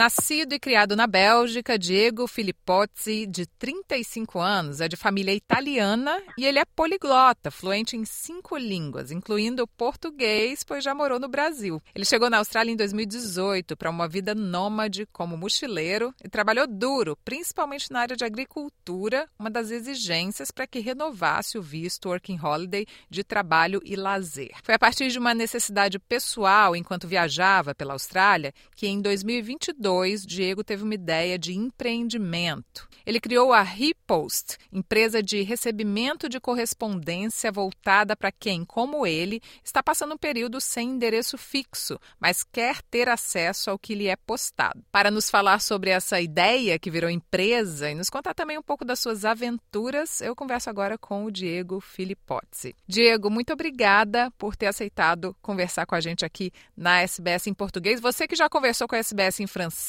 Nascido e criado na Bélgica, Diego Filippozzi, de 35 anos, é de família italiana e ele é poliglota, fluente em cinco línguas, incluindo o português, pois já morou no Brasil. Ele chegou na Austrália em 2018 para uma vida nômade como mochileiro e trabalhou duro, principalmente na área de agricultura, uma das exigências para que renovasse o visto Working Holiday de trabalho e lazer. Foi a partir de uma necessidade pessoal enquanto viajava pela Austrália que em 2022 2002, Diego teve uma ideia de empreendimento. Ele criou a Repost, empresa de recebimento de correspondência voltada para quem, como ele, está passando um período sem endereço fixo, mas quer ter acesso ao que lhe é postado. Para nos falar sobre essa ideia que virou empresa e nos contar também um pouco das suas aventuras, eu converso agora com o Diego Filippozzi. Diego, muito obrigada por ter aceitado conversar com a gente aqui na SBS em português. Você que já conversou com a SBS em francês,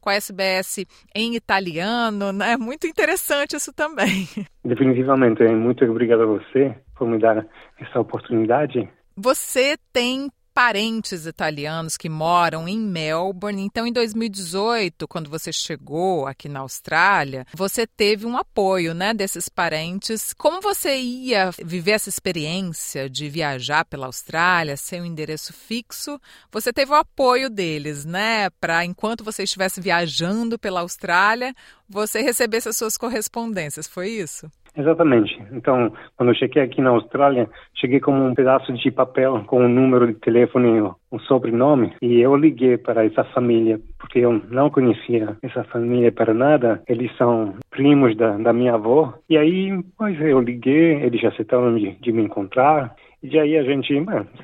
com a SBS em italiano, né? É muito interessante isso também. Definitivamente. Muito obrigado a você por me dar essa oportunidade. Você tem parentes italianos que moram em Melbourne. Então, em 2018, quando você chegou aqui na Austrália, você teve um apoio, né, desses parentes. Como você ia viver essa experiência de viajar pela Austrália sem um endereço fixo? Você teve o apoio deles, né, para enquanto você estivesse viajando pela Austrália, você recebesse as suas correspondências. Foi isso? Exatamente. Então, quando eu cheguei aqui na Austrália, cheguei com um pedaço de papel com um número de telefone, um sobrenome, e eu liguei para essa família, porque eu não conhecia essa família para nada. Eles são primos da, da minha avó. E aí, pois eu liguei, eles aceitaram de, de me encontrar. E aí a gente,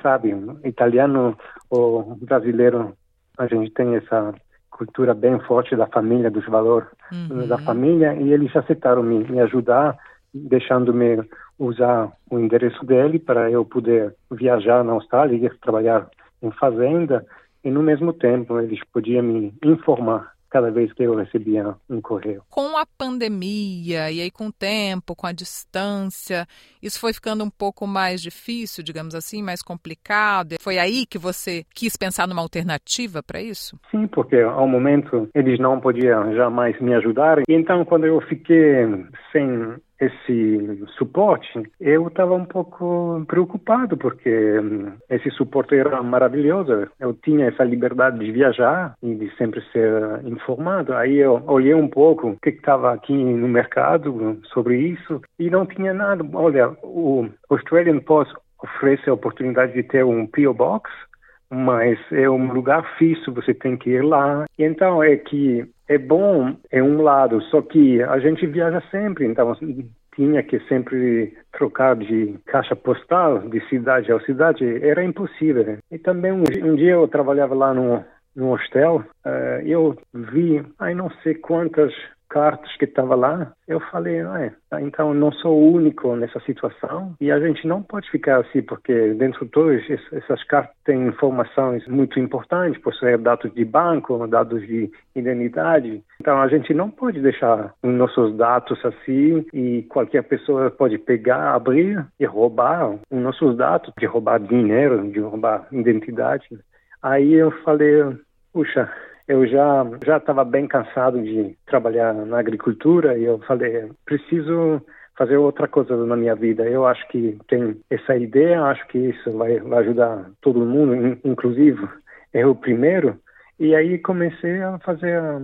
sabe, italiano ou brasileiro, a gente tem essa cultura bem forte da família, dos valores uhum. da família, e eles aceitaram me, me ajudar deixando-me usar o endereço dele para eu poder viajar na Austrália e trabalhar em fazenda e no mesmo tempo eles podiam me informar cada vez que eu recebia um correio. Com a pandemia e aí com o tempo, com a distância, isso foi ficando um pouco mais difícil, digamos assim, mais complicado. Foi aí que você quis pensar numa alternativa para isso? Sim, porque ao momento eles não podiam jamais me ajudar. E então quando eu fiquei sem esse suporte, eu estava um pouco preocupado porque hum, esse suporte era maravilhoso. Eu tinha essa liberdade de viajar e de sempre ser informado. Aí eu olhei um pouco o que estava aqui no mercado sobre isso e não tinha nada. Olha, o Australian Post oferece a oportunidade de ter um PO Box mas é um lugar fixo, você tem que ir lá. Então é que é bom é um lado, só que a gente viaja sempre, então tinha que sempre trocar de caixa postal de cidade a cidade, era impossível. E também um, um dia eu trabalhava lá no, no hostel, uh, eu vi, aí não sei quantas cartas que estava lá, eu falei, ah, então não sou o único nessa situação e a gente não pode ficar assim porque dentro de todas essas cartas têm informações muito importantes, por ser dados de banco, dados de identidade. Então a gente não pode deixar os nossos dados assim e qualquer pessoa pode pegar, abrir e roubar os nossos dados, de roubar dinheiro, de roubar identidade. Aí eu falei, puxa, eu já já estava bem cansado de trabalhar na agricultura e eu falei preciso fazer outra coisa na minha vida. Eu acho que tem essa ideia, acho que isso vai, vai ajudar todo mundo, inclusive eu primeiro. E aí comecei a fazer a,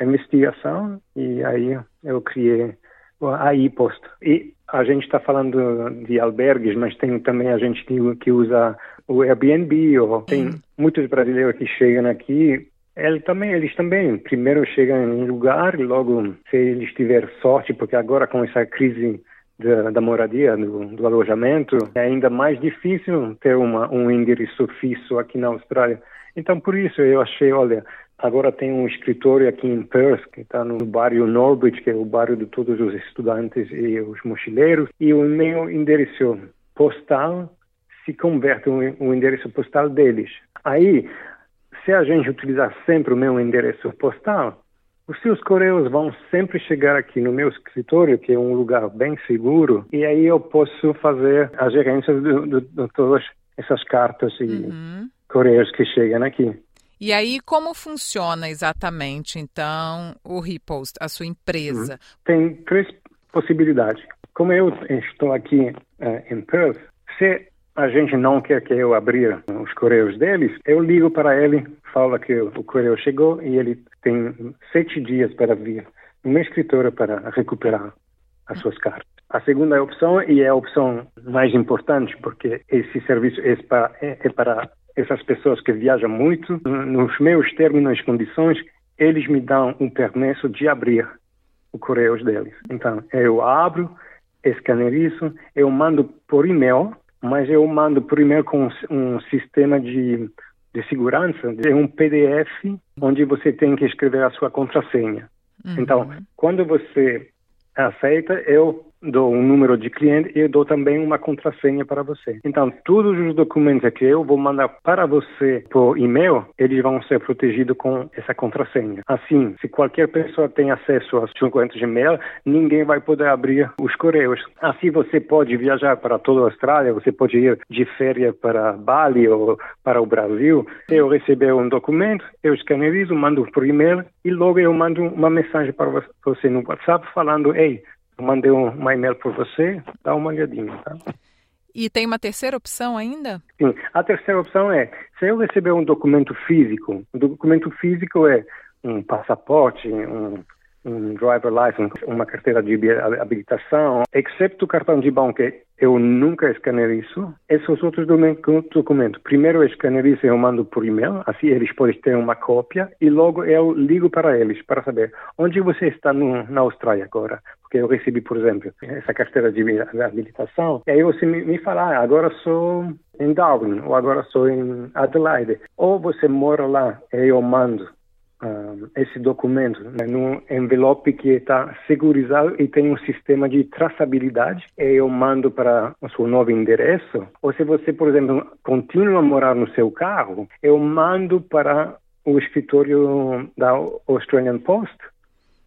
a investigação e aí eu criei a iPost. E a gente está falando de albergues, mas tem também a gente que, que usa o Airbnb, ou tem muitos brasileiros que chegam aqui ele também, eles também primeiro chegam em lugar e logo, se eles tiverem sorte, porque agora com essa crise da, da moradia, do, do, alojamento, é ainda mais difícil ter uma, um endereço fixo aqui na Austrália. Então, por isso eu achei, olha, agora tem um escritório aqui em Perth, que está no bairro Norbridge, que é o bairro de todos os estudantes e os mochileiros, e o meu endereço postal se converte um, um endereço postal deles. Aí, se a gente utilizar sempre o meu endereço postal, os seus correios vão sempre chegar aqui no meu escritório, que é um lugar bem seguro, e aí eu posso fazer a gerência de, todas essas cartas e uhum. correios que chegam aqui. E aí, como funciona exatamente, então, o Repost, a sua empresa? Uhum. Tem três possibilidades. Como eu estou aqui uh, em Perth, se a gente não quer que eu abrir os correios deles, eu ligo para ele, falo que o correio chegou e ele tem sete dias para vir no meu escritório para recuperar as suas cartas. A segunda opção, e é a opção mais importante, porque esse serviço é para, é, para essas pessoas que viajam muito, nos meus termos e condições, eles me dão um permesso de abrir o correio deles. Então, eu abro, escanerizo, eu mando por e-mail, mas eu mando e-mail com um sistema de, de segurança, é um PDF onde você tem que escrever a sua contrassenha. Uhum. Então, quando você aceita, eu dou um número de cliente e eu dou também uma contrassenha para você. Então, todos os documentos que eu vou mandar para você por e-mail, eles vão ser protegidos com essa contrassenha. Assim, se qualquer pessoa tem acesso suas contas de e-mail, ninguém vai poder abrir os correios. Assim, você pode viajar para toda a Austrália, você pode ir de férias para Bali ou para o Brasil. Eu receber um documento, eu escanerizo, mando por e-mail e logo eu mando uma mensagem para você no WhatsApp falando, ei, eu mandei um, e-mail para você, dá uma olhadinha, tá? E tem uma terceira opção ainda? Sim, a terceira opção é, se eu receber um documento físico, o documento físico é um passaporte, um, um driver license, uma carteira de habilitação, exceto o cartão de banco, eu nunca escanerizo. Esses outros documentos, primeiro eu escanerizo e eu mando por e-mail, assim eles podem ter uma cópia, e logo eu ligo para eles para saber onde você está no, na Austrália agora. Porque eu recebi, por exemplo, essa carteira de habilitação, e aí você me, me fala, ah, agora sou em Darwin, ou agora sou em Adelaide. Ou você mora lá, e eu mando uh, esse documento né, num envelope que está segurizado e tem um sistema de traçabilidade. E eu mando para o seu novo endereço. Ou se você, por exemplo, continua a morar no seu carro, eu mando para o escritório da Australian Post.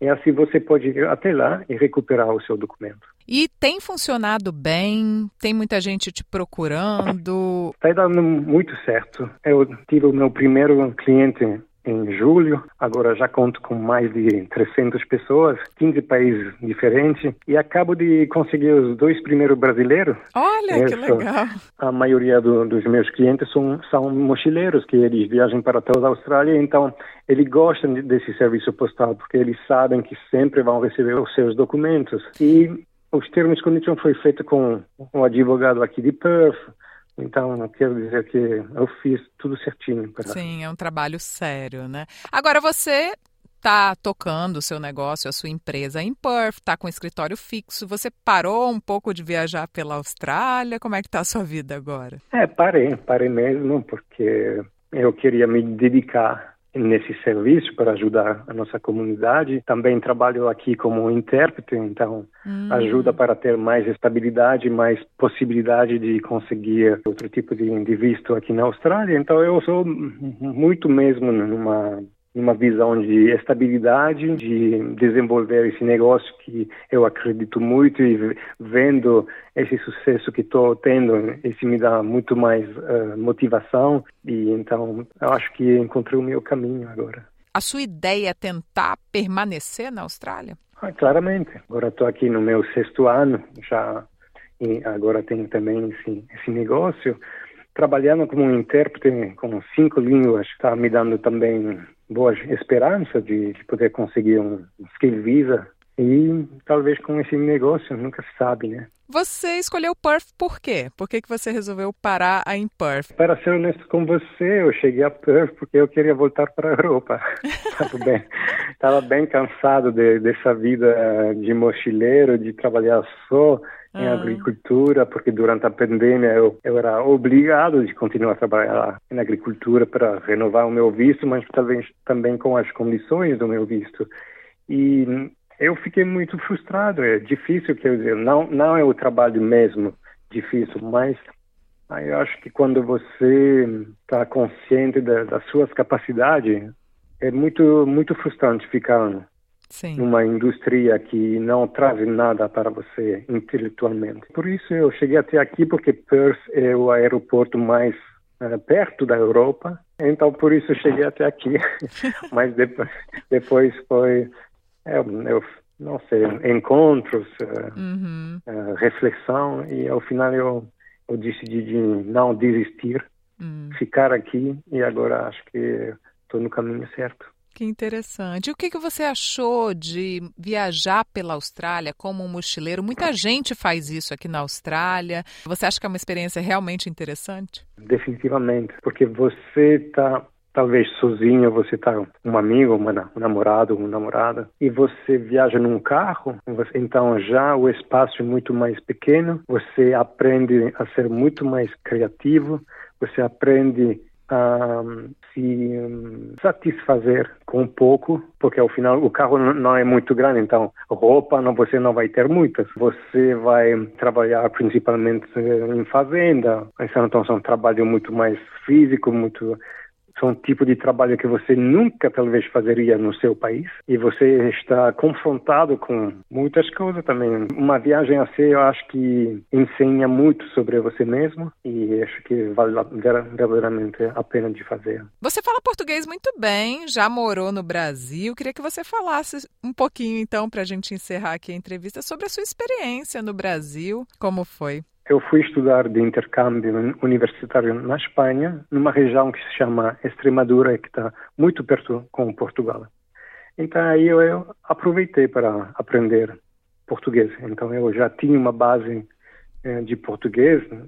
E assim você pode ir até lá e recuperar o seu documento. E tem funcionado bem? Tem muita gente te procurando? Está dando muito certo. Eu tive o meu primeiro cliente em julho. Agora já conto com mais de 300 pessoas, 15 países diferentes e acabo de conseguir os dois primeiros brasileiros. Olha, Essa, que legal! A maioria do, dos meus clientes são, são mochileiros que eles viajam para toda a Austrália, então eles gostam desse serviço postal porque eles sabem que sempre vão receber os seus documentos. E os termos de condições foi feito com um advogado aqui de Perth, então, quero dizer que eu fiz tudo certinho. Para... Sim, é um trabalho sério, né? Agora, você está tocando o seu negócio, a sua empresa em Perth, está com escritório fixo. Você parou um pouco de viajar pela Austrália? Como é que está a sua vida agora? É, parei, parei mesmo, porque eu queria me dedicar nesse serviço para ajudar a nossa comunidade. Também trabalho aqui como intérprete, então hum. ajuda para ter mais estabilidade, mais possibilidade de conseguir outro tipo de, de visto aqui na Austrália. Então eu sou muito mesmo numa uma visão de estabilidade, de desenvolver esse negócio que eu acredito muito e vendo esse sucesso que estou tendo, isso me dá muito mais uh, motivação e então eu acho que encontrei o meu caminho agora. A sua ideia é tentar permanecer na Austrália? Ah, claramente. Agora estou aqui no meu sexto ano, já e agora tenho também esse, esse negócio trabalhando como intérprete com cinco línguas está me dando também boa esperança de, de poder conseguir um skill visa e talvez com esse negócio, nunca se sabe, né? Você escolheu Perth por quê? Por que, que você resolveu parar em Perth? Para ser honesto com você, eu cheguei a Perth porque eu queria voltar para a Europa. Estava bem, tava bem cansado de, dessa vida de mochileiro, de trabalhar só em ah. agricultura, porque durante a pandemia eu, eu era obrigado de continuar a trabalhar na agricultura para renovar o meu visto, mas talvez também com as condições do meu visto. E eu fiquei muito frustrado. É difícil, quer dizer, não, não é o trabalho mesmo difícil, mas eu acho que quando você está consciente da, das suas capacidades, é muito muito frustrante ficar Sim. numa indústria que não traz nada para você intelectualmente. Por isso eu cheguei até aqui porque Perth é o aeroporto mais uh, perto da Europa. Então por isso eu cheguei até aqui. Mas depois, depois foi eu, eu não sei encontros, uh, Uhum. uh, reflexão e ao final eu eu decidi de não desistir, Hum. ficar aqui e agora acho que estou no caminho certo. Que interessante. E o que, que você achou de viajar pela Austrália como um mochileiro? Muita gente faz isso aqui na Austrália. Você acha que é uma experiência realmente interessante? Definitivamente, porque você está talvez sozinho, você está um amigo, uma, um namorado, uma namorada, e você viaja num carro, você- então já o espaço é muito mais pequeno, você aprende a ser muito mais criativo, você aprende a hum, se hum, satisfazer com pouco, porque ao final o carro não é muito grande, então roupa não, você não vai ter muitas. Você vai trabalhar principalmente eh, em fazenda, então são um trabalho muito mais físico, muito são um tipo de trabalho que você nunca talvez fazeria no seu país e você está confrontado com muitas coisas também. Uma viagem assim eu acho que ensina muito sobre você mesmo e acho que vale verdadeiramente a pena de fazer. Você fala português muito bem, já morou no Brasil. Queria que você falasse um pouquinho, então, para a gente encerrar aqui a entrevista, sobre a sua experiência no Brasil. Como foi? Eu fui estudar de intercâmbio universitário na Espanha, numa região que se chama Extremadura, que está muito perto com Portugal. Então aí eu, aproveitei para aprender português. Então eu já tinha uma base eh, de português né?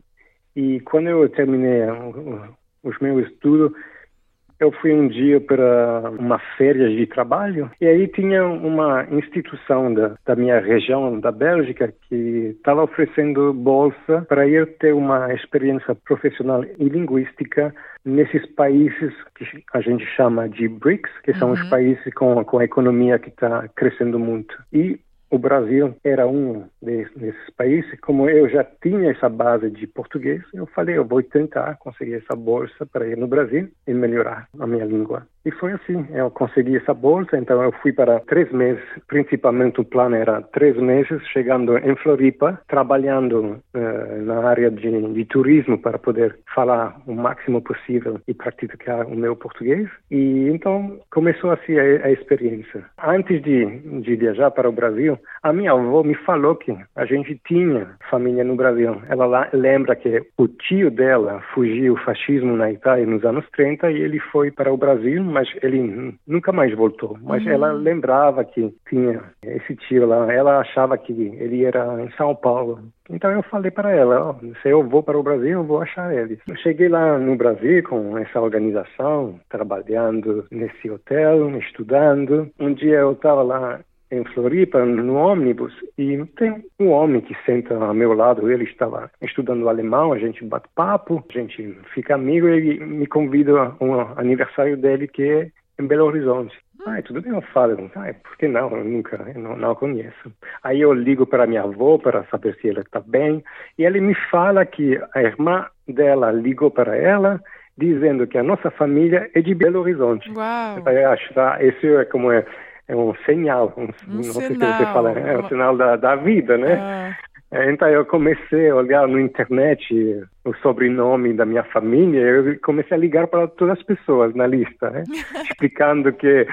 e quando eu terminei o- os meus estudos, eu fui um dia para uma férias de trabalho e aí tinha uma instituição da, da minha região, da Bélgica, que estava oferecendo bolsa para ir ter uma experiência profissional e linguística nesses países que a gente chama de BRICS, que são os Uhum. países com, com a economia que está crescendo muito. E o Brasil era um de- desses países. Como eu já tinha essa base de português, eu falei, eu vou tentar conseguir essa bolsa para ir no Brasil e melhorar a minha língua. E foi assim, eu consegui essa bolsa, então eu fui para três meses, principalmente o plano era três meses, chegando em Floripa, trabalhando eh, na área de, de turismo para poder falar o máximo possível e praticar o meu português. E então começou assim a, a experiência. Antes de, de viajar para o Brasil, a minha avó me falou que a gente tinha família no Brasil. Ela lá lembra que o tio dela fugiu o fascismo na Itália nos anos 30 e ele foi para o Brasil, mas ele nunca mais voltou. Mas ela lembrava que tinha esse tio lá. Ela achava que ele era em São Paulo. Então eu falei para ela, ó, se eu vou para o Brasil, eu vou achar ele. Eu cheguei lá no Brasil com essa organização, trabalhando nesse hotel, estudando. Um dia eu estava lá em Floripa, no ônibus, e tem um homem que senta ao meu lado, ele estava estudando alemão, a gente bate papo, a gente fica amigo, e ele me convida a um aniversário dele que é em Belo Horizonte. Ah, tudo bem, eu falo, ah, por que não? Eu nunca, eu não, não conheço. Aí eu ligo para minha avó para saber se ela está bem, e ele me fala que a irmã dela ligou para ela, dizendo que a nossa família é de Belo Horizonte. Uau! Eu acho, tá? Esse é como é, é um sinal, um, Um não sei se sinal, você fala, é um sinal da, da vida, né? Ah, É, Então eu comecei a olhar no internet o sobrenome da minha família, eu comecei a ligar para todas as pessoas na lista, né? explicando que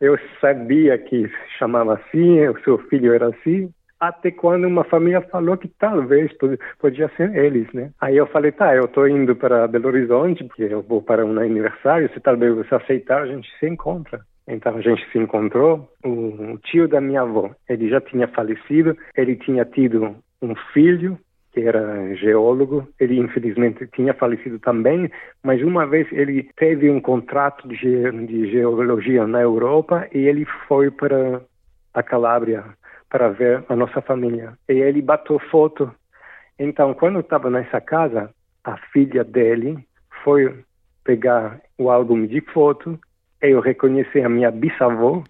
eu sabia que chamava assim, o seu filho era assim, até quando uma família falou que talvez pod- podia ser eles, né? Aí eu falei, tá, eu estou indo para Belo Horizonte, porque eu vou para um aniversário, se talvez você aceitar, a gente se encontra. Então a gente se encontrou. O tio da minha avó, ele já tinha falecido, ele tinha tido um filho que era geólogo. Ele infelizmente tinha falecido também, mas uma vez ele teve um contrato de, ge de geologia na Europa e ele foi para a Calábria para ver a nossa família. E ele bateu foto. Então, quando eu estava nessa casa, a filha dele foi pegar o álbum de foto eu reconheci a minha bisavó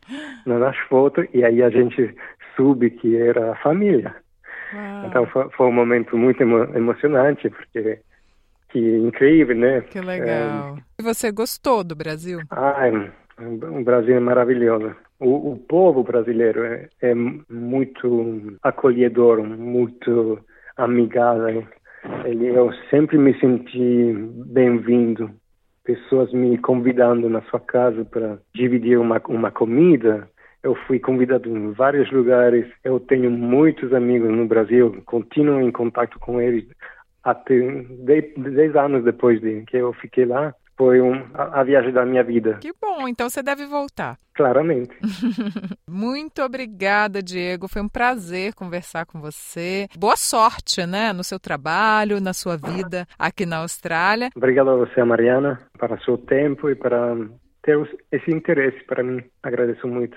nas fotos e aí a gente soube que era a família. uau, Então foi, foi um momento muito emo emocionante porque que incrível, né? que legal. E você gostou do Brasil? Ai, O Brasil é maravilhoso. O, o povo brasileiro é, é muito acolhedor, muito amigável. Eu sempre me senti bem-vindo. Pessoas me convidando na sua casa para dividir uma, uma comida. Eu fui convidado em vários lugares. Eu tenho muitos amigos no Brasil. Continuo em contato com eles até 10 anos depois de que eu fiquei lá foi um, a, a, viagem da minha vida. Que bom, então você deve voltar. Claramente. Muito obrigada, Diego. Foi um prazer conversar com você. Boa sorte, né, no seu trabalho, na sua vida aqui na Austrália. Obrigado a você, Mariana, para seu tempo e para ter esse interesse para mim. Agradeço muito.